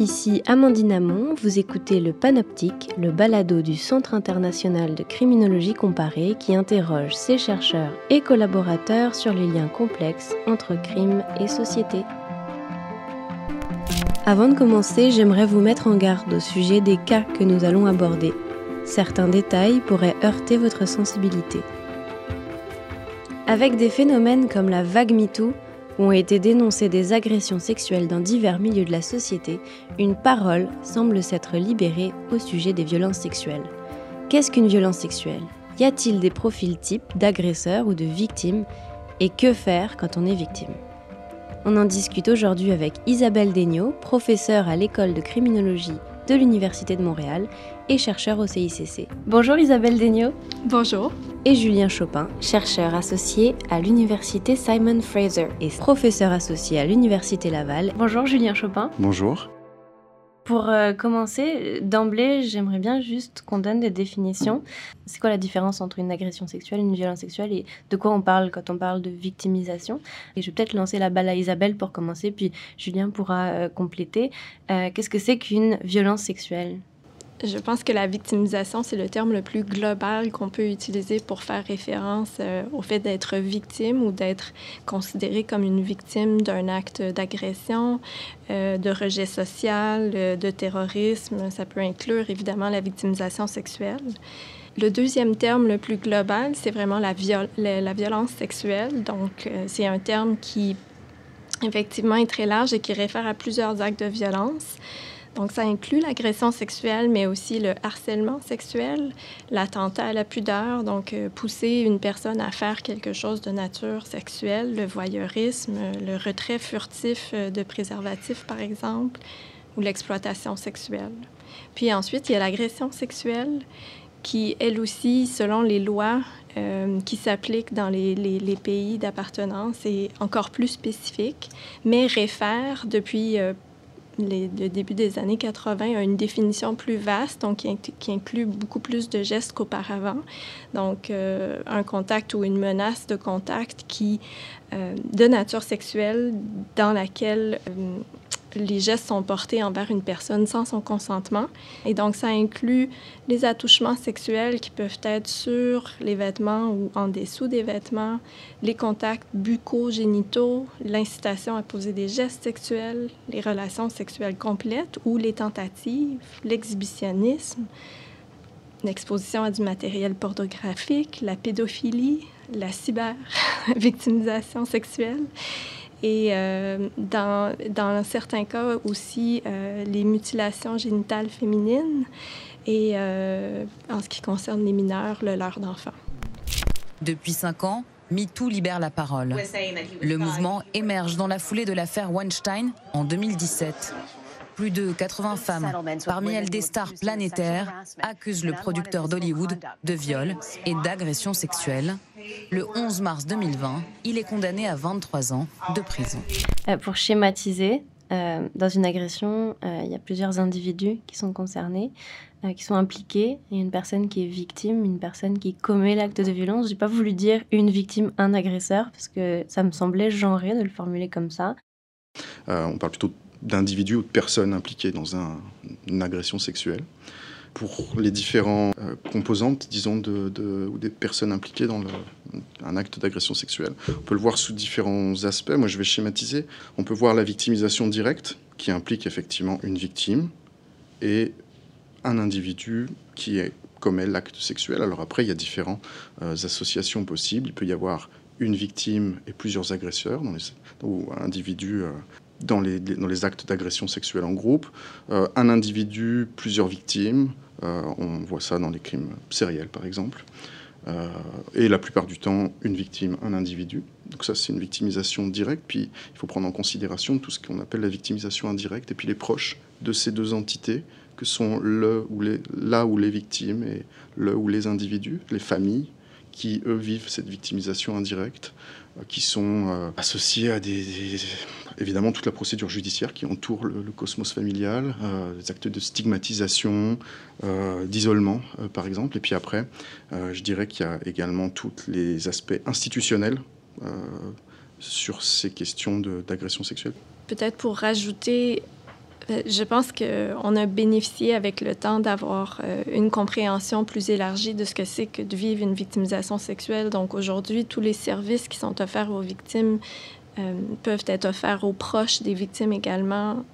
Ici Amandine Amon, vous écoutez le Panoptique, le balado du Centre international de criminologie comparée qui interroge ses chercheurs et collaborateurs sur les liens complexes entre crime et société. Avant de commencer, j'aimerais vous mettre en garde au sujet des cas que nous allons aborder. Certains détails pourraient heurter votre sensibilité. Avec des phénomènes comme la vague MeToo, ont été dénoncées des agressions sexuelles dans divers milieux de la société, une parole semble s'être libérée au sujet des violences sexuelles. Qu'est-ce qu'une violence sexuelle? Y a-t-il des profils types d'agresseurs ou de victimes? Et que faire quand on est victime? On en discute aujourd'hui avec Isabelle Degnaud, professeure à l'école de criminologie de l'Université de Montréal et chercheur au CICC. Bonjour Isabelle Degnaud. Bonjour. Et Julien Chopin, chercheur associé à l'Université Simon Fraser et professeur associé à l'Université Laval. Bonjour Julien Chopin. Bonjour. Pour euh, commencer, d'emblée, j'aimerais bien juste qu'on donne des définitions. C'est quoi la différence entre une agression sexuelle, une violence sexuelle et de quoi on parle quand on parle de victimisation? Et je vais peut-être lancer la balle à Isabelle pour commencer, puis Julien pourra euh, compléter. Euh, qu'est-ce que c'est qu'une violence sexuelle? Je pense que la victimisation, c'est le terme le plus global qu'on peut utiliser pour faire référence euh, au fait d'être victime ou d'être considéré comme une victime d'un acte d'agression, euh, de rejet social, euh, de terrorisme. Ça peut inclure évidemment la victimisation sexuelle. Le deuxième terme le plus global, c'est vraiment la, la, violence sexuelle. Donc, c'est un terme qui effectivement est très large et qui réfère à plusieurs actes de violence. Donc, ça inclut l'agression sexuelle, mais aussi le harcèlement sexuel, l'attentat à la pudeur, donc euh, pousser une personne à faire quelque chose de nature sexuelle, le voyeurisme, le retrait furtif euh, de préservatifs, par exemple, ou l'exploitation sexuelle. Puis ensuite, il y a l'agression sexuelle qui, elle aussi, selon les lois euh, qui s'appliquent dans les, les, pays d'appartenance, est encore plus spécifique, mais réfère depuis le début des années 80 a une définition plus vaste, donc qui, inclut beaucoup plus de gestes qu'auparavant. Donc, euh, un contact ou une menace de contact qui, euh, de nature sexuelle, dans laquelle euh, les gestes sont portés envers une personne sans son consentement. Et donc, ça inclut les attouchements sexuels qui peuvent être sur les vêtements ou en dessous des vêtements, les contacts bucco-génitaux, l'incitation à poser des gestes sexuels, les relations sexuelles complètes ou les tentatives, l'exhibitionnisme, l'exposition à du matériel pornographique, la pédophilie, la cyber-victimisation sexuelle et euh, dans, dans, certains cas aussi euh, les mutilations génitales féminines et euh, en ce qui concerne les mineurs, le leurre d'enfants. Depuis cinq ans, MeToo libère la parole. Le mouvement émerge dans la foulée de l'affaire Weinstein en 2017. Plus de 80 femmes, parmi elles des stars planétaires, accusent le producteur d'Hollywood de viol et d'agression sexuelle. Le 11 mars 2020, il est condamné à 23 ans de prison. Euh, pour schématiser, euh, dans une agression, euh, il y a plusieurs individus qui sont concernés, qui sont impliqués. Il y a une personne qui est victime, une personne qui commet l'acte de violence. Je n'ai pas voulu dire une victime, un agresseur, parce que ça me semblait genré de le formuler comme ça. on parle plutôt d'individus ou de personnes impliquées dans une agression sexuelle. Pour les différentes euh, composantes, disons, de, ou des personnes impliquées dans un acte d'agression sexuelle, on peut le voir sous différents aspects. Moi, je vais schématiser. On peut voir la victimisation directe, qui implique effectivement une victime et un individu qui est, commet l'acte sexuel. Alors après, il y a différentes euh, associations possibles. Il peut y avoir une victime et plusieurs agresseurs, ou un individu euh, dans les, actes d'agression sexuelle en groupe. Euh, un individu, plusieurs victimes. Euh, on voit ça dans les crimes sériels, par exemple. Euh, et la plupart du temps, une victime, un individu. Donc ça, c'est une victimisation directe. Puis il faut prendre en considération tout ce qu'on appelle la victimisation indirecte et puis les proches de ces deux entités que sont le ou les, là où les victimes et le ou les individus, les familles qui, eux, vivent cette victimisation indirecte, qui sont associés à des, évidemment toute la procédure judiciaire qui entoure le, cosmos familial, euh, les actes de stigmatisation, euh, d'isolement euh, par exemple. Et puis après, je dirais qu'il y a également tous les aspects institutionnels sur ces questions d'agression sexuelle. Peut-être pour rajouter je pense qu'on a bénéficié avec le temps d'avoir une compréhension plus élargie de ce que c'est que de vivre une victimisation sexuelle. Donc aujourd'hui, tous les services qui sont offerts aux victimes peuvent être offerts aux proches des victimes également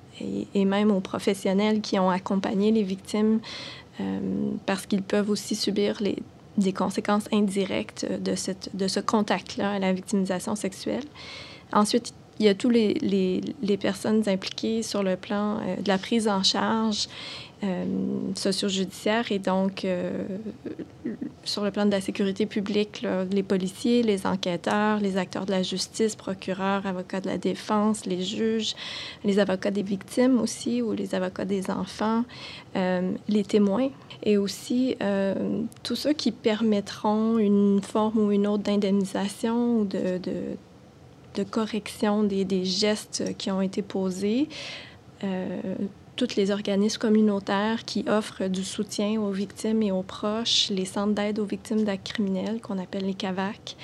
et, même aux professionnels qui ont accompagné les victimes parce qu'ils peuvent aussi subir des conséquences indirectes de, de ce contact-là à la victimisation sexuelle. Ensuite, il y a tous les, les, personnes impliquées sur le plan euh, de la prise en charge euh, socio-judiciaire et donc euh, sur le plan de la sécurité publique, les policiers, les enquêteurs, les acteurs de la justice, procureurs, avocats de la défense, les juges, les avocats des victimes aussi ou les avocats des enfants, les témoins et aussi tous ceux qui permettront une forme ou une autre d'indemnisation ou de de correction des, gestes qui ont été posés. Euh, tous les organismes communautaires qui offrent du soutien aux victimes et aux proches, les centres d'aide aux victimes d'actes criminels qu'on appelle les CAVAC,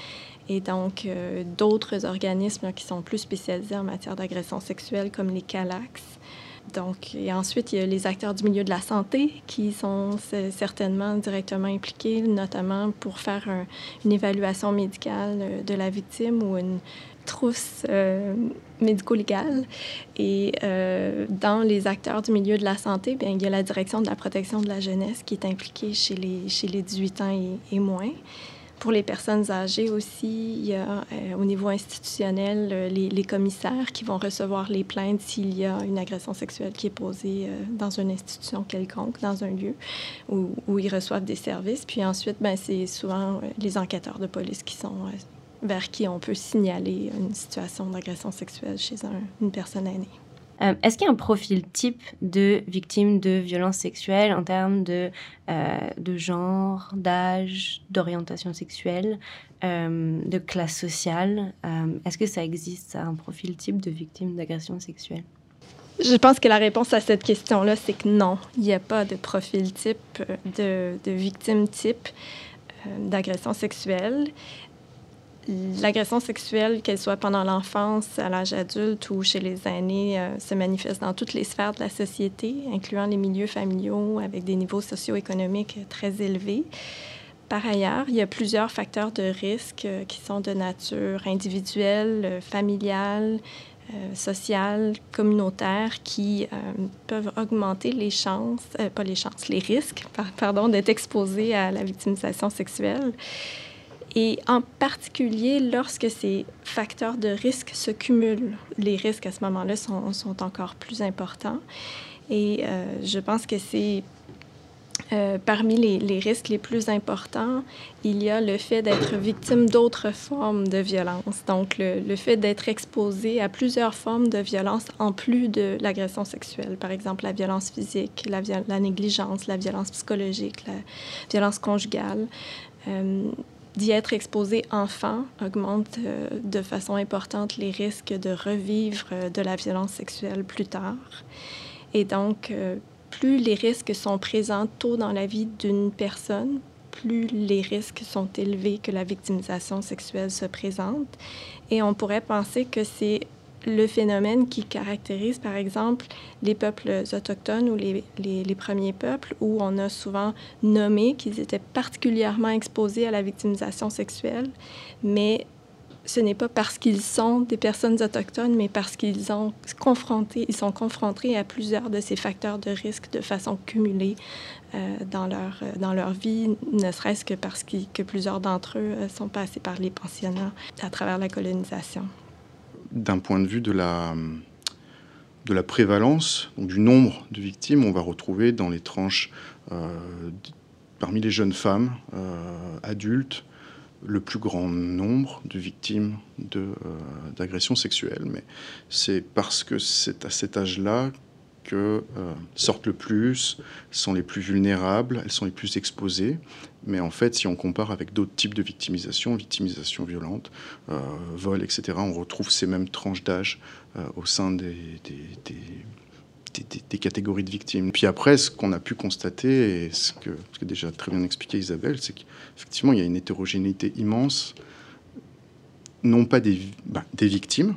et donc euh, d'autres organismes qui sont plus spécialisés en matière d'agression sexuelle comme les CALAX. Donc, et ensuite, il y a les acteurs du milieu de la santé qui sont certainement directement impliqués, notamment pour faire une évaluation médicale euh, de la victime ou une, trousse euh, médico-légale. Et euh, dans les acteurs du milieu de la santé, bien, il y a la direction de la protection de la jeunesse qui est impliquée chez les, chez les 18 ans et, moins. Pour les personnes âgées aussi, il y a euh, au niveau institutionnel les, commissaires qui vont recevoir les plaintes s'il y a une agression sexuelle qui est posée dans une institution quelconque, dans un lieu où, où ils reçoivent des services. Puis ensuite, ben, c'est souvent les enquêteurs de police qui sont vers qui on peut signaler une situation d'agression sexuelle chez une personne aînée. Euh, est-ce qu'il y a un profil type de victime de violences sexuelles en termes de, euh, de genre, d'âge, d'orientation sexuelle, euh, de classe sociale? Est-ce que ça existe, un profil type de victime d'agression sexuelle? Je pense que la réponse à cette question-là, c'est que non, il n'y a pas de profil type, de, de victime type d'agression sexuelle l'agression sexuelle, qu'elle soit pendant l'enfance, à l'âge adulte ou chez les aînés, euh, se manifeste dans toutes les sphères de la société, incluant les milieux familiaux avec des niveaux socio-économiques très élevés. Par ailleurs, il y a plusieurs facteurs de risque euh, qui sont de nature individuelle, euh, familiale, sociale, communautaire, qui peuvent augmenter les chances, pas les chances, les risques, pardon, d'être exposé à la victimisation sexuelle et en particulier lorsque ces facteurs de risque se cumulent. Les risques à ce moment-là sont, encore plus importants. Et euh, je pense que c'est euh, parmi les, risques les plus importants, il y a le fait d'être victime d'autres formes de violence. Donc, le, fait d'être exposé à plusieurs formes de violence en plus de l'agression sexuelle. Par exemple, la violence physique, la, la, négligence, la violence psychologique, la violence conjugale. Euh, d'y être exposé enfant augmente euh, de façon importante les risques de revivre euh, de la violence sexuelle plus tard. Et donc, euh, plus les risques sont présents tôt dans la vie d'une personne, plus les risques sont élevés que la victimisation sexuelle se présente. Et on pourrait penser que c'est le phénomène qui caractérise, par exemple, les peuples autochtones ou les, premiers peuples, où on a souvent nommé qu'ils étaient particulièrement exposés à la victimisation sexuelle, mais ce n'est pas parce qu'ils sont des personnes autochtones, mais parce qu'ils ont confronté, ils sont confrontés à plusieurs de ces facteurs de risque de façon cumulée euh, dans, leur, dans leur vie, ne serait-ce que parce que plusieurs d'entre eux euh, sont passés par les pensionnats à travers la colonisation d'un point de vue de la, prévalence, du nombre de victimes, on va retrouver dans les tranches euh, parmi les jeunes femmes euh, adultes le plus grand nombre de victimes euh, d'agressions sexuelles. Mais c'est parce que c'est à cet âge-là que sortent le plus, sont les plus vulnérables, elles sont les plus exposées. Mais en fait, si on compare avec d'autres types de victimisation, victimisation violente, euh, vol, etc., on retrouve ces mêmes tranches d'âge euh, au sein des, des, des, catégories de victimes. Puis après, ce qu'on a pu constater, et ce que, ce que déjà très bien expliqué Isabelle, c'est qu'effectivement, il y a une hétérogénéité immense, non pas des, bah, des victimes,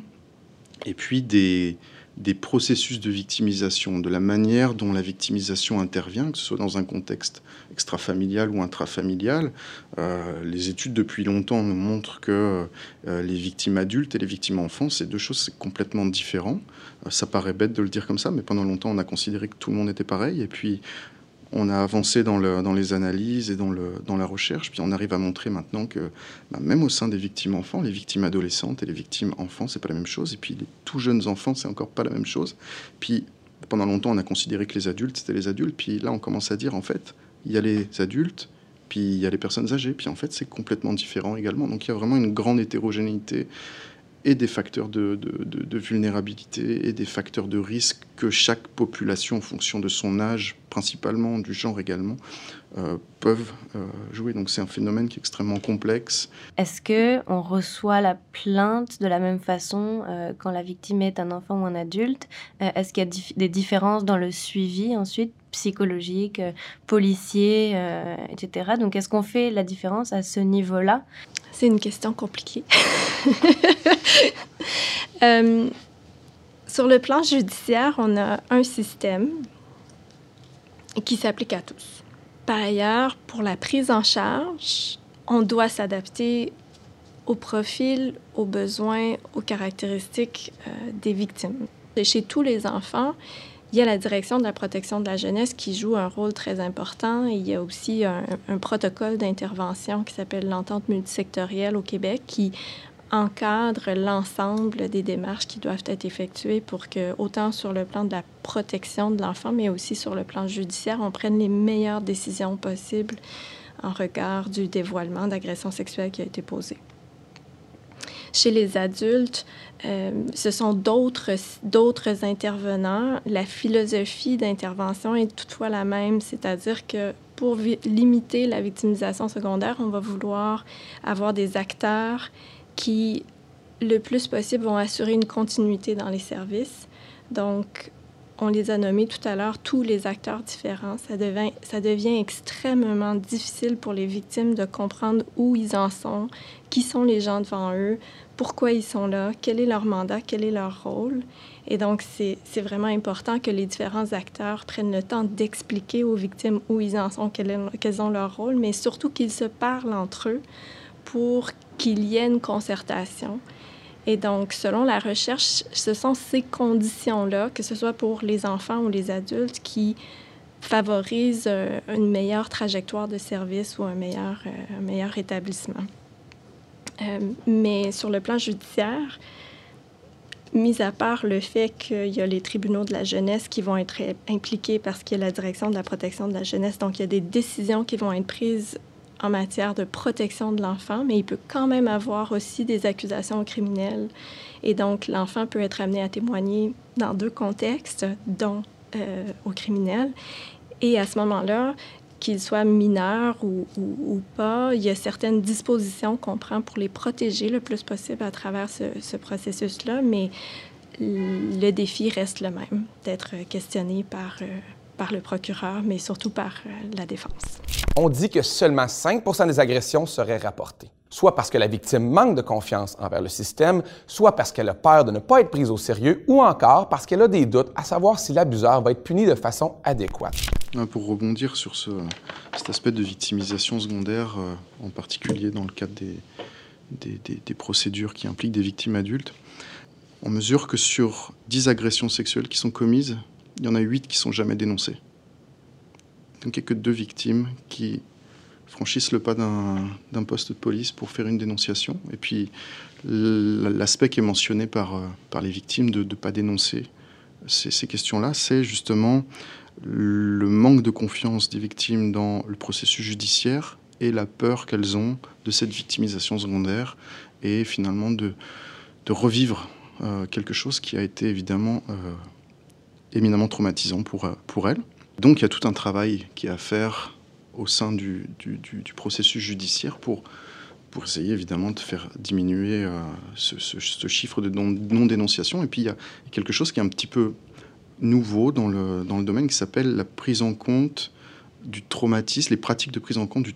et puis des, des processus de victimisation, de la manière dont la victimisation intervient, que ce soit dans un contexte extrafamilial ou intrafamilial. Euh, les études depuis longtemps nous montrent que euh, les victimes adultes et les victimes enfants, c'est deux choses complètement différentes. Euh, ça paraît bête de le dire comme ça, mais pendant longtemps, on a considéré que tout le monde était pareil. Et puis, on a avancé dans, les analyses et dans, la recherche, puis on arrive à montrer maintenant que bah, même au sein des victimes enfants, les victimes adolescentes et les victimes enfants, c'est pas la même chose, et puis les tout jeunes enfants, c'est encore pas la même chose. Puis pendant longtemps, on a considéré que les adultes, c'était les adultes, puis là, on commence à dire, en fait, il y a les adultes, puis il y a les personnes âgées, puis en fait, c'est complètement différent également. Donc il y a vraiment une grande hétérogénéité et des facteurs de, vulnérabilité et des facteurs de risque que chaque population, en fonction de son âge, principalement du genre également, euh, peuvent euh, jouer. Donc c'est un phénomène qui est extrêmement complexe. Est-ce que on reçoit la plainte de la même façon euh, quand la victime est un enfant ou un adulte? Est-ce qu'il y a des différences dans le suivi ensuite psychologique, policier, etc. Donc est-ce qu'on fait la différence à ce niveau-là? C'est une question compliquée. Euh, sur le plan judiciaire, on a un système qui s'applique à tous. Par ailleurs, pour la prise en charge, on doit s'adapter au profil, aux besoins, aux caractéristiques euh, des victimes. Chez tous les enfants, il y a la direction de la protection de la jeunesse qui joue un rôle très important. il y a aussi un protocole d'intervention qui s'appelle l'entente multisectorielle au Québec qui encadre l'ensemble des démarches qui doivent être effectuées pour que, autant sur le plan de la protection de l'enfant, mais aussi sur le plan judiciaire, on prenne les meilleures décisions possibles en regard du dévoilement d'agression sexuelle qui a été posé. Chez les adultes, euh, ce sont d'autres intervenants. La philosophie d'intervention est toutefois la même, c'est-à-dire que pour limiter la victimisation secondaire, on va vouloir avoir des acteurs qui, le plus possible, vont assurer une continuité dans les services. Donc, on les a nommés tout à l'heure, tous les acteurs différents. Ça devient, ça devient extrêmement difficile pour les victimes de comprendre où ils en sont, qui sont les gens devant eux, pourquoi ils sont là, quel est leur mandat, quel est leur rôle. Et donc, c'est vraiment important que les différents acteurs prennent le temps d'expliquer aux victimes où ils en sont, quel, quels sont leurs rôles, mais surtout qu'ils se parlent entre eux pour qu'il y ait une concertation. Et donc, selon la recherche, ce sont ces conditions-là, que ce soit pour les enfants ou les adultes, qui favorisent euh, une meilleure trajectoire de service ou un meilleur, euh, meilleur établissement. Euh, mais sur le plan judiciaire, mis à part le fait qu'il y a les tribunaux de la jeunesse qui vont être impliqués parce qu'il y a la direction de la protection de la jeunesse, donc il y a des décisions qui vont être prises en matière de protection de l'enfant, mais il peut quand même avoir aussi des accusations criminelles. Et donc, l'enfant peut être amené à témoigner dans deux contextes, dont euh, au criminel. Et à ce moment-là, qu'il soit mineur ou, pas, il y a certaines dispositions qu'on prend pour les protéger le plus possible à travers ce, ce processus-là, mais le défi reste le même, d'être questionné par, euh, par le procureur, mais surtout par euh, la défense. On dit que seulement 5 des agressions seraient rapportées, soit parce que la victime manque de confiance envers le système, soit parce qu'elle a peur de ne pas être prise au sérieux, ou encore parce qu'elle a des doutes à savoir si l'abuseur va être puni de façon adéquate. Pour rebondir sur ce, cet aspect de victimisation secondaire, euh, en particulier dans le cadre des, des, des, procédures qui impliquent des victimes adultes, on mesure que sur 10 agressions sexuelles qui sont commises, il y en a 8 qui sont jamais dénoncées. Donc il n'y a que deux victimes qui franchissent le pas d'un poste de police pour faire une dénonciation. Et puis l'aspect qui est mentionné par, euh, les victimes de ne pas dénoncer ces, questions-là, c'est justement le manque de confiance des victimes dans le processus judiciaire et la peur qu'elles ont de cette victimisation secondaire et finalement de, de revivre euh, quelque chose qui a été évidemment euh, éminemment traumatisant pour, pour elles. Donc il y a tout un travail qui est à faire au sein du, du, processus judiciaire pour, pour essayer évidemment de faire diminuer euh, ce, chiffre de non-dénonciation. Et puis il y a quelque chose qui est un petit peu nouveau dans le, dans le domaine qui s'appelle la prise en compte du traumatisme, les pratiques de prise en compte du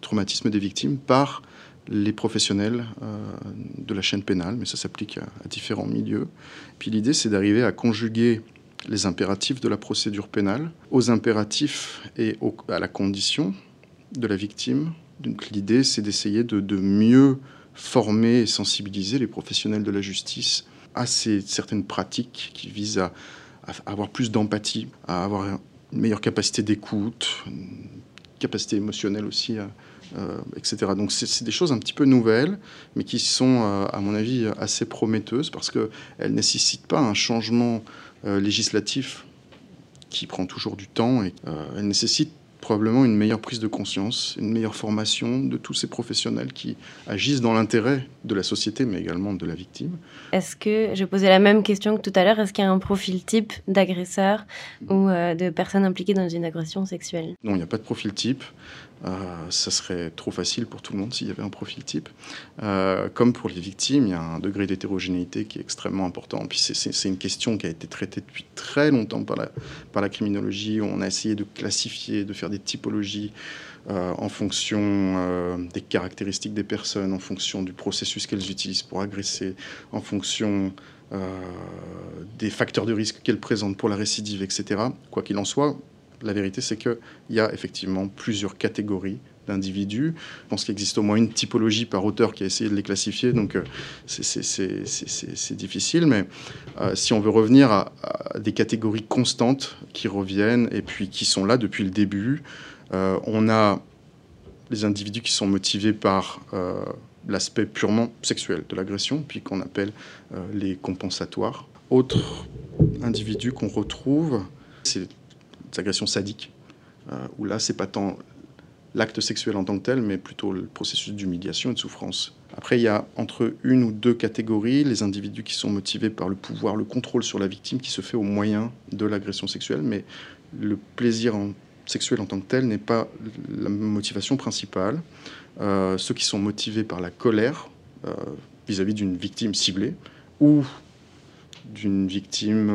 traumatisme des victimes par les professionnels de la chaîne pénale, mais ça s'applique à, différents milieux. Puis l'idée, c'est d'arriver à conjuguer les impératifs de la procédure pénale aux impératifs et à la condition de la victime. Donc l'idée, c'est d'essayer de, mieux former et sensibiliser les professionnels de la justice à ces, certaines pratiques qui visent à, avoir plus d'empathie, à avoir une meilleure capacité d'écoute, une capacité émotionnelle aussi, etc. Donc c'est des choses un petit peu nouvelles, mais qui sont, euh, à mon avis, assez prometteuses parce qu'elles ne nécessitent pas un changement euh, législatif qui prend toujours du temps et elles nécessitent probablement une meilleure prise de conscience, une meilleure formation de tous ces professionnels qui agissent dans l'intérêt de la société, mais également de la victime. Est-ce que, je posais la même question que tout à l'heure, est-ce qu'il y a un profil type d'agresseur ou euh, de personnes impliquées dans une agression sexuelle? Non, il n'y a pas de profil type. Euh, ça serait trop facile pour tout le monde s'il y avait un profil type. Euh, comme pour les victimes, il y a un degré d'hétérogénéité qui est extrêmement important. Puis c'est une question qui a été traitée depuis très longtemps par la, par la criminologie. On a essayé de classifier, de faire des typologies euh, en fonction des caractéristiques des personnes, en fonction du processus qu'elles utilisent pour agresser, en fonction des facteurs de risque qu'elles présentent pour la récidive, etc. Quoi qu'il en soit, la vérité, c'est qu'il y a effectivement plusieurs catégories d'individus. Je pense qu'il existe au moins une typologie par auteur qui a essayé de les classifier, donc euh, c'est difficile. Mais euh, si on veut revenir à, des catégories constantes qui reviennent et puis qui sont là depuis le début, euh, on a les individus qui sont motivés par l'aspect purement sexuel de l'agression, puis qu'on appelle les compensatoires. Autres individus qu'on retrouve, c'est agressions sadiques, euh, où là, c'est pas tant l'acte sexuel en tant que tel, mais plutôt le processus d'humiliation et de souffrance. Après, il y a entre une ou deux catégories, les individus qui sont motivés par le pouvoir, le contrôle sur la victime qui se fait au moyen de l'agression sexuelle, mais le plaisir sexuel en tant que tel n'est pas la motivation principale. Euh, ceux qui sont motivés par la colère euh, vis-à-vis d'une victime ciblée ou d'une victime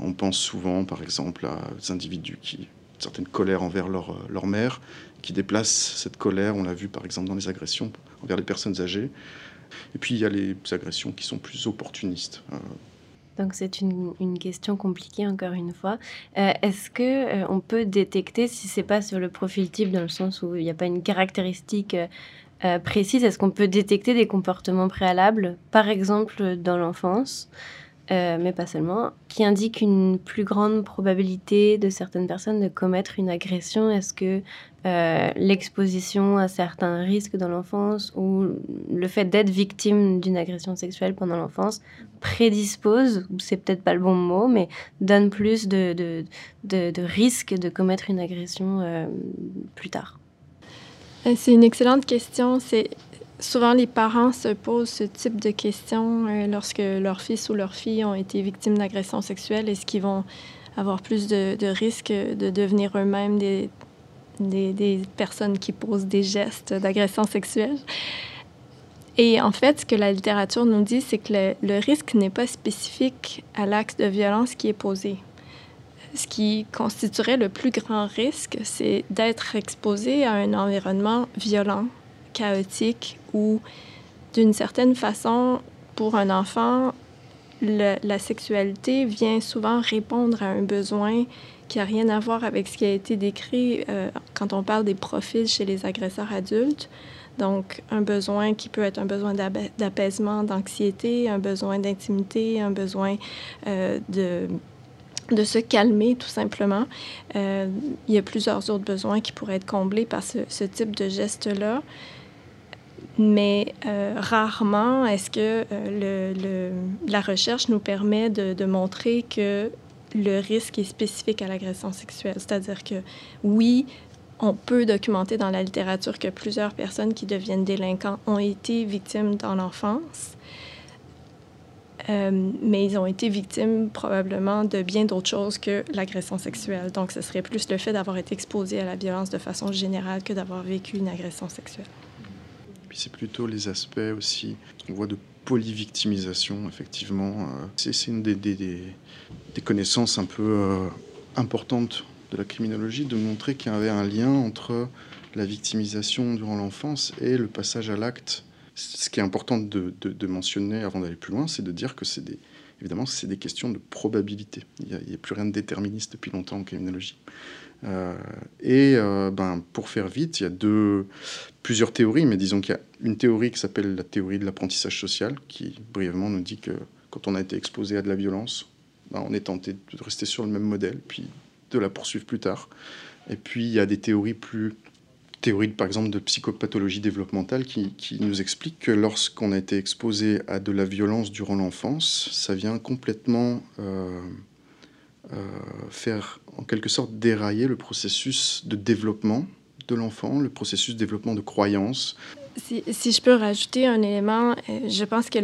on pense souvent, par exemple, à des individus qui ont une certaine colère envers leur, euh, leur mère, qui déplacent cette colère, on l'a vu par exemple dans les agressions envers les personnes âgées. Et puis il y a les agressions qui sont plus opportunistes. Euh. Donc c'est une, une, question compliquée encore une fois. Est-ce que on peut détecter si c'est pas sur le profil type dans le sens où il n'y a pas une caractéristique précise, est-ce qu'on peut détecter des comportements préalables, par exemple dans l'enfance, euh, mais pas seulement, qui indique une plus grande probabilité de certaines personnes de commettre une agression Est-ce que euh, l'exposition à certains risques dans l'enfance ou le fait d'être victime d'une agression sexuelle pendant l'enfance prédispose, c'est peut-être pas le bon mot, mais donne plus de, de, de, risques de commettre une agression euh, plus tard? C'est une excellente question. C'est Souvent, les parents se posent ce type de questions euh, lorsque leur fils ou leur fille ont été victimes d'agression sexuelle. Est-ce qu'ils vont avoir plus de, risques de devenir eux-mêmes des, des, personnes qui posent des gestes d'agression sexuelle? Et en fait, ce que la littérature nous dit, c'est que le, le risque n'est pas spécifique à l'acte de violence qui est posé. Ce qui constituerait le plus grand risque, c'est d'être exposé à un environnement violent, chaotique où, d'une certaine façon, pour un enfant, la sexualité vient souvent répondre à un besoin qui n'a rien à voir avec ce qui a été décrit euh, quand on parle des profils chez les agresseurs adultes. Donc, un besoin qui peut être un besoin d'apaisement, d'anxiété, un besoin d'intimité, un besoin euh, de, de se calmer, tout simplement. Euh, il y a plusieurs autres besoins qui pourraient être comblés par ce, ce type de geste-là mais euh, rarement est-ce que euh, la recherche nous permet de, montrer que le risque est spécifique à l'agression sexuelle? C'est-à-dire que oui, on peut documenter dans la littérature que plusieurs personnes qui deviennent délinquants ont été victimes dans l'enfance, euh, mais ils ont été victimes probablement de bien d'autres choses que l'agression sexuelle. Donc, ce serait plus le fait d'avoir été exposé à la violence de façon générale que d'avoir vécu une agression sexuelle. C'est plutôt les aspects aussi qu'on voit de polyvictimisation, effectivement. Euh, c'est une des, connaissances un peu euh, importantes de la criminologie, de montrer qu'il y avait un lien entre la victimisation durant l'enfance et le passage à l'acte. Ce qui est important de, mentionner avant d'aller plus loin, c'est de dire que c'est des, évidemment, c'est des questions de probabilité. Il n'y a, plus rien de déterministe depuis longtemps en criminologie. Euh, et euh, ben, pour faire vite, il y a deux, plusieurs théories, mais disons qu'il y a une théorie qui s'appelle la théorie de l'apprentissage social, qui brièvement nous dit que quand on a été exposé à de la violence, ben, on est tenté de rester sur le même modèle, puis de la poursuivre plus tard. Et puis il y a des théories plus théories, par exemple, de psychopathologie développementale qui, qui nous expliquent que lorsqu'on a été exposé à de la violence durant l'enfance, ça vient complètement euh, faire en quelque sorte dérailler le processus de développement de l'enfant, le processus de développement de croyances. Si, je peux rajouter un élément, euh, je pense que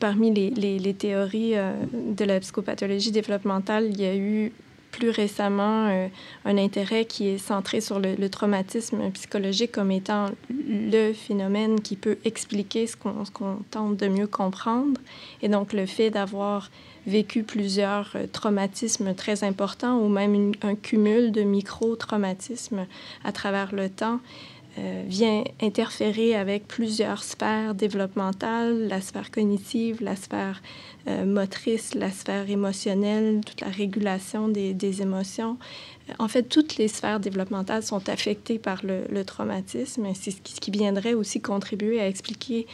parmi les, théories de la psychopathologie développementale, il y a eu plus récemment euh, un intérêt qui est centré sur le, traumatisme psychologique comme étant le phénomène qui peut expliquer ce qu'on tente de mieux comprendre. Et donc le fait d'avoir vécu plusieurs euh, traumatismes très importants ou même un cumul de micro-traumatismes à travers le temps euh, vient interférer avec plusieurs sphères développementales, la sphère cognitive, la sphère euh, motrice, la sphère émotionnelle, toute la régulation des, émotions. En fait, toutes les sphères développementales sont affectées par le, traumatisme. C'est ce qui, viendrait aussi contribuer à expliquer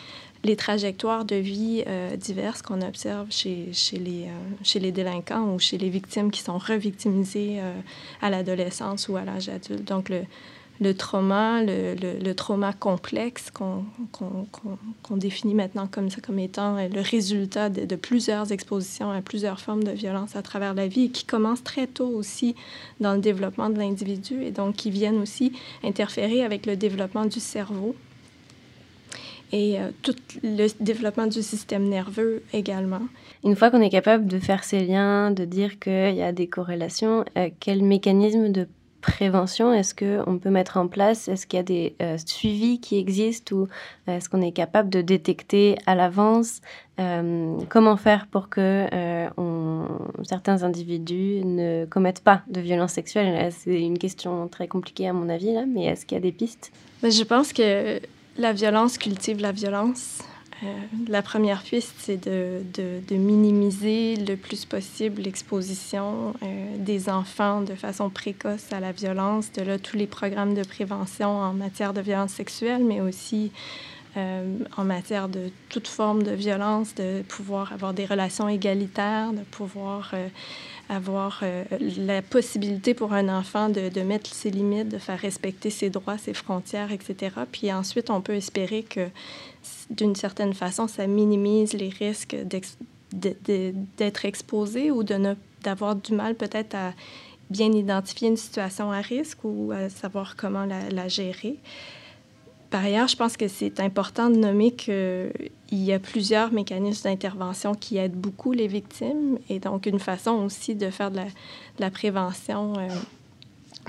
les trajectoires de vie euh, diverses qu'on observe chez, chez, les, chez les délinquants ou chez les victimes qui sont revictimisées à l'adolescence ou à l'âge adulte. Donc, le, le trauma, le, le, trauma complexe qu'on définit maintenant comme ça, comme étant le résultat de, plusieurs expositions à plusieurs formes de violence à travers la vie et qui commencent très tôt aussi dans le développement de l'individu et donc qui viennent aussi interférer avec le développement du cerveau et euh, tout le développement du système nerveux également. Une fois qu'on est capable de faire ces liens, de dire qu'il y a des corrélations, euh, quel mécanisme de prévention Est-ce qu'on peut mettre en place Est-ce qu'il y a des euh, suivis qui existent ou euh, est-ce qu'on est capable de détecter à l'avance euh, Comment faire pour que certains individus ne commettent pas de violences sexuelles? C'est une question très compliquée à mon avis, là, mais est-ce qu'il y a des pistes? Mais Je pense que la violence cultive la violence. Euh, la première piste, c'est de, minimiser le plus possible l'exposition euh, des enfants de façon précoce à la violence. De là, tous les programmes de prévention en matière de violence sexuelle, mais aussi euh, en matière de toute forme de violence, de pouvoir avoir des relations égalitaires, de pouvoir avoir la possibilité pour un enfant de, mettre ses limites, de faire respecter ses droits, ses frontières, etc. Puis ensuite, on peut espérer que, d'une certaine façon, ça minimise les risques d'être exposé ou d'avoir du mal peut-être à bien identifier une situation à risque ou à savoir comment la, gérer. Par ailleurs, je pense que c'est important de nommer qu'il y a plusieurs mécanismes d'intervention qui aident beaucoup les victimes et donc une façon aussi de faire de la, prévention euh,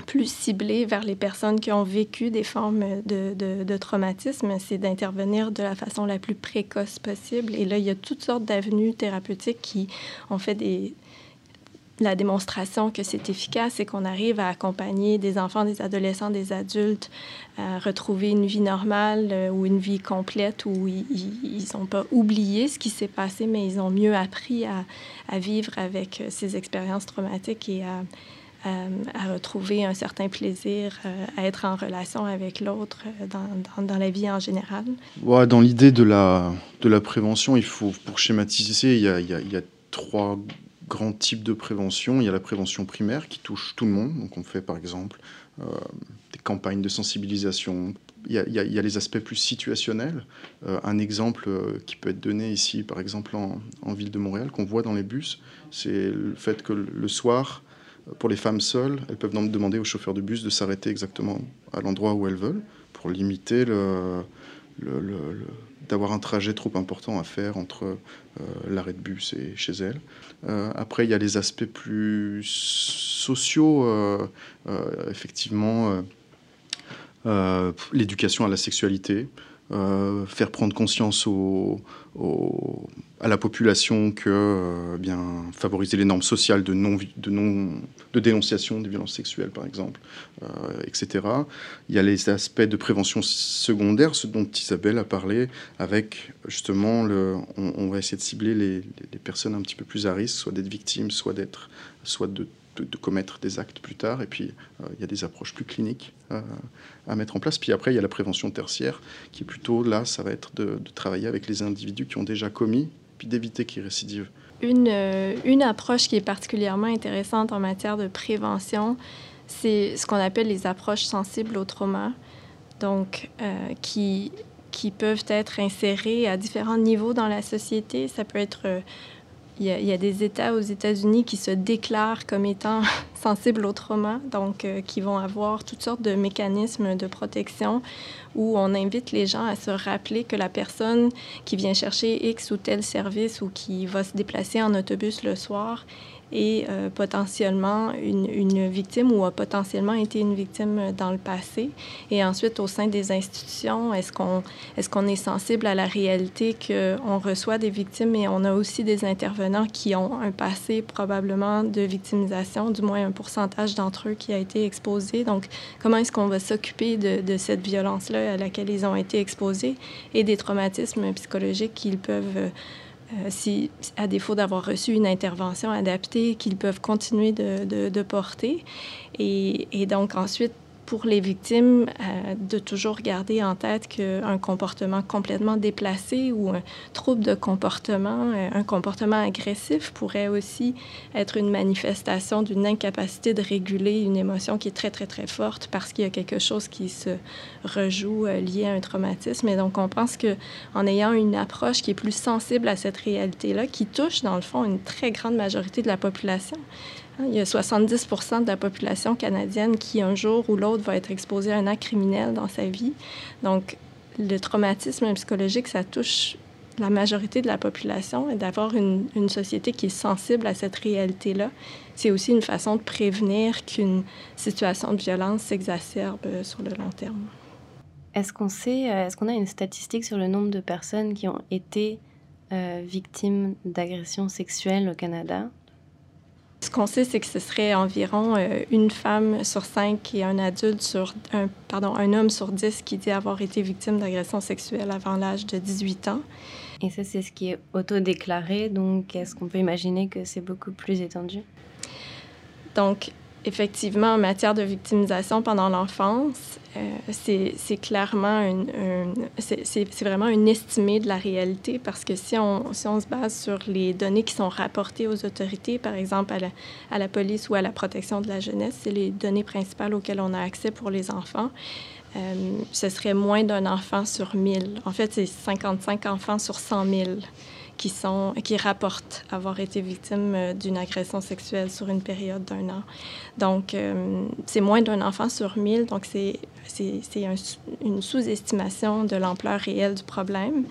plus ciblée vers les personnes qui ont vécu des formes de, de, traumatisme, c'est d'intervenir de la façon la plus précoce possible. Et là, il y a toutes sortes d'avenues thérapeutiques qui ont fait des, la démonstration que c'est efficace et qu'on arrive à accompagner des enfants, des adolescents, des adultes à retrouver une vie normale euh, ou une vie complète où ils n'ont pas oublié ce qui s'est passé, mais ils ont mieux appris à, à vivre avec euh, ces expériences traumatiques et à, à, retrouver un certain plaisir euh, à être en relation avec l'autre dans, dans, la vie en général. Dans l'idée de la, de la prévention, il faut, pour schématiser, il y a, il y a, trois grands types de prévention. Il y a la prévention primaire qui touche tout le monde. Donc on fait par exemple euh, des campagnes de sensibilisation. Il y, a, les aspects plus situationnels. Euh, un exemple euh, qui peut être donné ici, par exemple en ville de Montréal, qu'on voit dans les bus, c'est le fait que le soir, pour les femmes seules, elles peuvent demander au chauffeur de bus de s'arrêter exactement à l'endroit où elles veulent pour limiter le, d'avoir un trajet trop important à faire entre euh, l'arrêt de bus et chez elles. Euh, après, il y a les aspects plus sociaux, euh, effectivement, l'éducation à la sexualité. faire prendre conscience à la population que euh, bien favoriser les normes sociales de non de non de dénonciation des violences sexuelles par exemple euh, etc il y a les aspects de prévention secondaire ce dont Isabelle a parlé avec justement le on, va essayer de cibler les, personnes un petit peu plus à risque soit d'être victimes soit d'être soit de de, commettre des actes plus tard. Et puis, euh, il y a des approches plus cliniques euh, à mettre en place. Puis après, il y a la prévention tertiaire, qui est plutôt là, ça va être de, travailler avec les individus qui ont déjà commis, puis d'éviter qu'ils récidivent. Une, euh, une approche qui est particulièrement intéressante en matière de prévention, c'est ce qu'on appelle les approches sensibles au trauma, donc qui, qui peuvent être insérées à différents niveaux dans la société. Ça peut être il y, a, des États aux États-Unis qui se déclarent comme étant sensibles au trauma, donc euh, qui vont avoir toutes sortes de mécanismes de protection où on invite les gens à se rappeler que la personne qui vient chercher X ou tel service ou qui va se déplacer en autobus le soir est euh, potentiellement une, victime ou a potentiellement été une victime dans le passé. Et ensuite, au sein des institutions, est-ce qu'on est, sensible à la réalité qu'on reçoit des victimes et on a aussi des intervenants qui ont un passé probablement de victimisation, du moins un pourcentage d'entre eux qui a été exposé? Donc, comment est-ce qu'on va s'occuper de, de cette violence-là à laquelle ils ont été exposés et des traumatismes psychologiques qu'ils peuvent euh, si, à défaut d'avoir reçu une intervention adaptée, qu'ils peuvent continuer de, porter. Et, donc ensuite, pour les victimes euh, de toujours garder en tête qu'un comportement complètement déplacé ou un trouble de comportement, euh, un comportement agressif pourrait aussi être une manifestation d'une incapacité de réguler une émotion qui est très, très, très forte parce qu'il y a quelque chose qui se rejoue euh, lié à un traumatisme. Et donc, on pense qu'en ayant une approche qui est plus sensible à cette réalité-là, qui touche, dans le fond, une très grande majorité de la population, il y a 70 de la population canadienne qui, un jour ou l'autre, va être exposée à un acte criminel dans sa vie. Donc, le traumatisme psychologique, ça touche la majorité de la population et d'avoir une, une, société qui est sensible à cette réalité-là, c'est aussi une façon de prévenir qu'une situation de violence s'exacerbe sur le long terme. Est-ce qu'on sait, euh, est-ce qu'on a une statistique sur le nombre de personnes qui ont été euh, victimes d'agressions sexuelles au Canada? Ce qu'on sait, c'est que ce serait environ euh, une femme sur cinq et un adulte sur un, pardon, un homme sur dix qui dit avoir été victime d'agression sexuelle avant l'âge de 18 ans. Et ça, c'est ce qui est autodéclaré, donc est-ce qu'on peut imaginer que c'est beaucoup plus étendu? Donc, effectivement, en matière de victimisation pendant l'enfance, euh, c'est clairement une, vraiment une estimée de la réalité parce que si on, se base sur les données qui sont rapportées aux autorités, par exemple à la, à la police ou à la protection de la jeunesse, c'est les données principales auxquelles on a accès pour les enfants. Euh, ce serait moins d'un enfant sur 1000. En fait, c'est 55 enfants sur 100 000 qui, sont, qui rapportent avoir été victimes euh, d'une agression sexuelle sur une période d'un an. Donc, euh, c'est moins d'un enfant sur mille, donc c'est un, une sous-estimation de l'ampleur réelle du problème.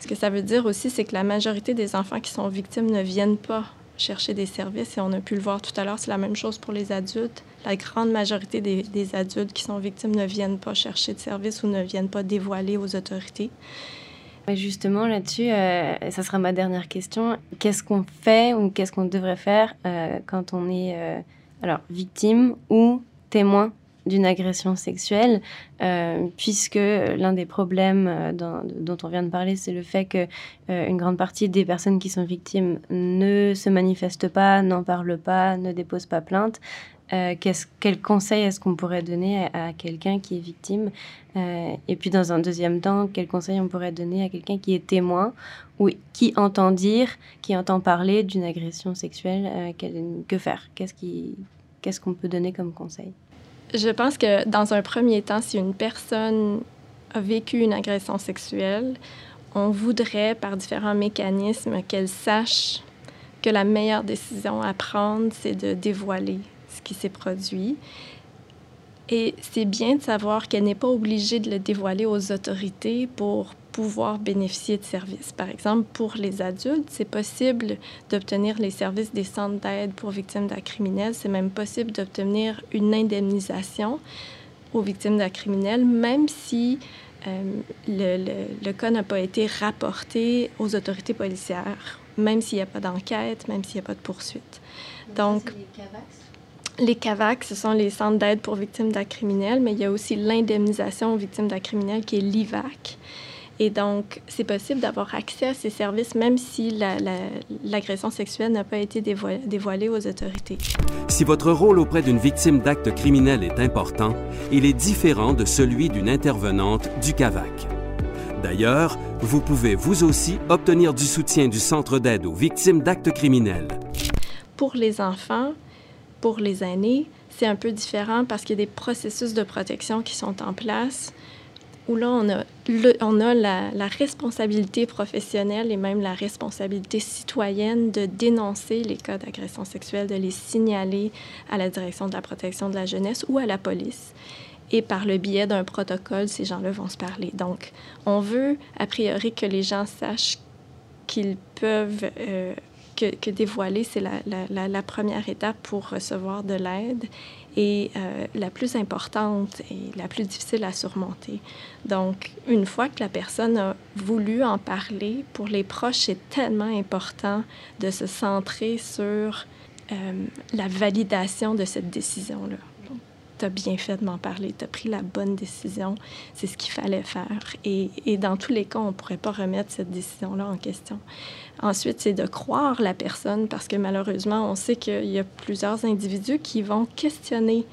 Ce que ça veut dire aussi, c'est que la majorité des enfants qui sont victimes ne viennent pas chercher des services et on a pu le voir tout à l'heure, c'est la même chose pour les adultes. La grande majorité des, des, adultes qui sont victimes ne viennent pas chercher de services ou ne viennent pas dévoiler aux autorités. Justement, là-dessus, euh, ça sera ma dernière question. Qu'est-ce qu'on fait ou qu'est-ce qu'on devrait faire euh, quand on est euh, alors, victime ou témoin d'une agression sexuelle, puisque l'un des problèmes dont, on vient de parler, c'est le fait que une grande partie des personnes qui sont victimes ne se manifestent pas, n'en parlent pas, ne déposent pas plainte. Euh, quel conseil est-ce qu'on pourrait donner à, quelqu'un qui est victime? Euh, Et puis dans un deuxième temps, quel conseil on pourrait donner à quelqu'un qui est témoin ou qui entend dire, qui entend parler d'une agression sexuelle? Euh, Que faire? Qu'est-ce qu'on peut donner comme conseil? Je pense que dans un premier temps, si une personne a vécu une agression sexuelle, on voudrait par différents mécanismes qu'elle sache que la meilleure décision à prendre, c'est de dévoiler ce qui s'est produit. Et c'est bien de savoir qu'elle n'est pas obligée de le dévoiler aux autorités pour pouvoir bénéficier de services. Par exemple, pour les adultes, c'est possible d'obtenir les services des centres d'aide pour victimes d'actes criminels. C'est même possible d'obtenir une indemnisation aux victimes d'actes criminels, même si le, cas n'a pas été rapporté aux autorités policières, même s'il n'y a pas d'enquête, même s'il n'y a pas de poursuite. Donc, les CAVAC, ce sont les centres d'aide pour victimes d'actes criminels, mais il y a aussi l'indemnisation aux victimes d'actes criminels qui est l'IVAC. Et donc, c'est possible d'avoir accès à ces services même si l'agression sexuelle n'a pas été dévoilée aux autorités. Si votre rôle auprès d'une victime d'actes criminels est important, il est différent de celui d'une intervenante du CAVAC. D'ailleurs, vous pouvez vous aussi obtenir du soutien du Centre d'aide aux victimes d'actes criminels. Pour les enfants, pour les aînés, c'est un peu différent parce qu'il y a des processus de protection qui sont en place où là, on a, on a la, responsabilité professionnelle et même la responsabilité citoyenne de dénoncer les cas d'agression sexuelle, de les signaler à la direction de la protection de la jeunesse ou à la police. Et par le biais d'un protocole, ces gens-là vont se parler. Donc, on veut, a priori, que les gens sachent qu'ils peuvent euh, que, dévoiler, c'est la, première étape pour recevoir de l'aide et euh, la plus importante et la plus difficile à surmonter. Donc, une fois que la personne a voulu en parler, pour les proches, c'est tellement important de se centrer sur euh, la validation de cette décision-là tu as bien fait de m'en parler, tu as pris la bonne décision, c'est ce qu'il fallait faire. Et, et, dans tous les cas, on ne pourrait pas remettre cette décision-là en question. Ensuite, c'est de croire la personne parce que malheureusement, on sait qu'il y a plusieurs individus qui vont questionner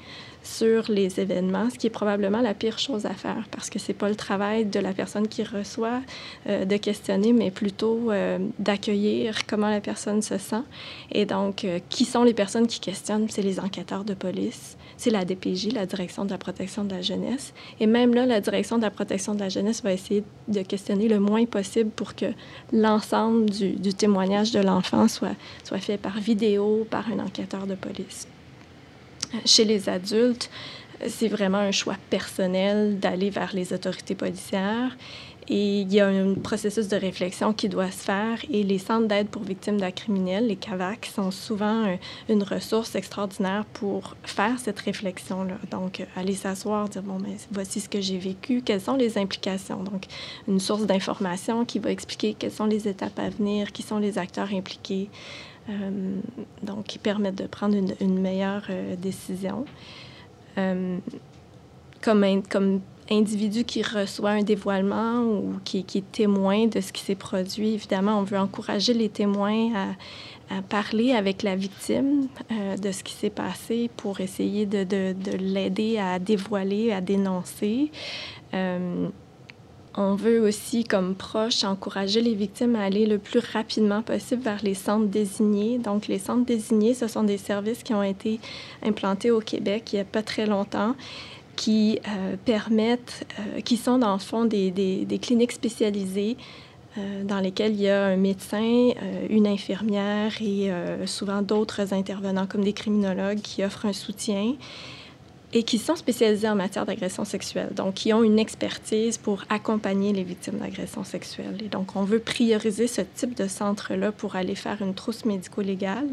sur les événements, ce qui est probablement la pire chose à faire parce que c'est pas le travail de la personne qui reçoit euh, de questionner, mais plutôt euh, d'accueillir comment la personne se sent. Et donc, euh, qui sont les personnes qui questionnent? C'est les enquêteurs de police, c'est la DPJ, la Direction de la protection de la jeunesse. Et même là, la Direction de la protection de la jeunesse va essayer de questionner le moins possible pour que l'ensemble du, témoignage de l'enfant soit, soit fait par vidéo, par un enquêteur de police. Chez les adultes, c'est vraiment un choix personnel d'aller vers les autorités policières. Et il y a un processus de réflexion qui doit se faire. Et les centres d'aide pour victimes d'actes criminels, les CAVAC, sont souvent une ressource extraordinaire pour faire cette réflexion-là. Donc, aller s'asseoir, dire, bon, mais voici ce que j'ai vécu, quelles sont les implications. Donc, une source d'information qui va expliquer quelles sont les étapes à venir, qui sont les acteurs impliqués. Euh, donc, qui permettent de prendre une, meilleure euh, décision. Euh, comme, comme individu qui reçoit un dévoilement ou qui, est témoin de ce qui s'est produit, évidemment, on veut encourager les témoins à, parler avec la victime de ce qui s'est passé pour essayer de, de, de l'aider à dévoiler, à dénoncer. On veut aussi, comme proche, encourager les victimes à aller le plus rapidement possible vers les centres désignés. Donc, les centres désignés, ce sont des services qui ont été implantés au Québec il n'y a pas très longtemps qui euh, permettent, euh, qui sont dans le fond des, des, cliniques spécialisées euh, dans lesquelles il y a un médecin, une infirmière et souvent d'autres intervenants comme des criminologues qui offrent un soutien et qui sont spécialisés en matière d'agression sexuelle, donc qui ont une expertise pour accompagner les victimes d'agression sexuelle. Et donc, on veut prioriser ce type de centre-là pour aller faire une trousse médico-légale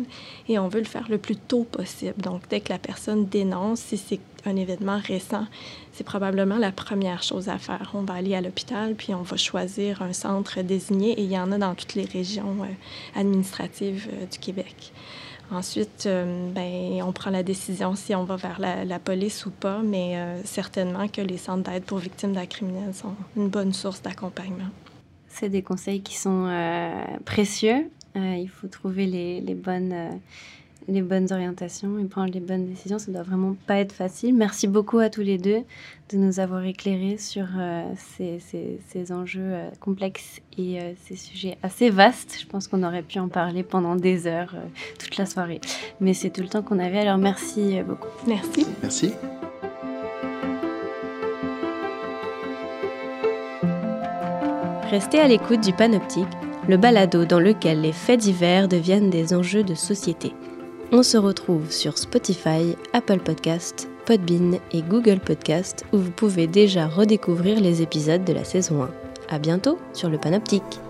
et on veut le faire le plus tôt possible. Donc, dès que la personne dénonce, si c'est un événement récent, c'est probablement la première chose à faire. On va aller à l'hôpital, puis on va choisir un centre désigné et il y en a dans toutes les régions euh, administratives euh, du Québec. Ensuite, euh, ben, on prend la décision si on va vers la, police ou pas, mais euh, certainement que les centres d'aide pour victimes d'actes criminels sont une bonne source d'accompagnement. C'est des conseils qui sont euh, précieux. il faut trouver les, les bonnes les bonnes orientations et prendre les bonnes décisions. Ça doit vraiment pas être facile. Merci beaucoup à tous les deux de nous avoir éclairés sur euh, ces, ces, enjeux euh, complexes et euh, ces sujets assez vastes. Je pense qu'on aurait pu en parler pendant des heures, toute la soirée. Mais c'est tout le temps qu'on avait. Alors merci beaucoup. Merci. Merci. Restez à l'écoute du Panoptique, le balado dans lequel les faits divers deviennent des enjeux de société. On se retrouve sur Spotify, Apple Podcast, Podbean et Google Podcast où vous pouvez déjà redécouvrir les épisodes de la saison 1. À bientôt sur le Panoptique.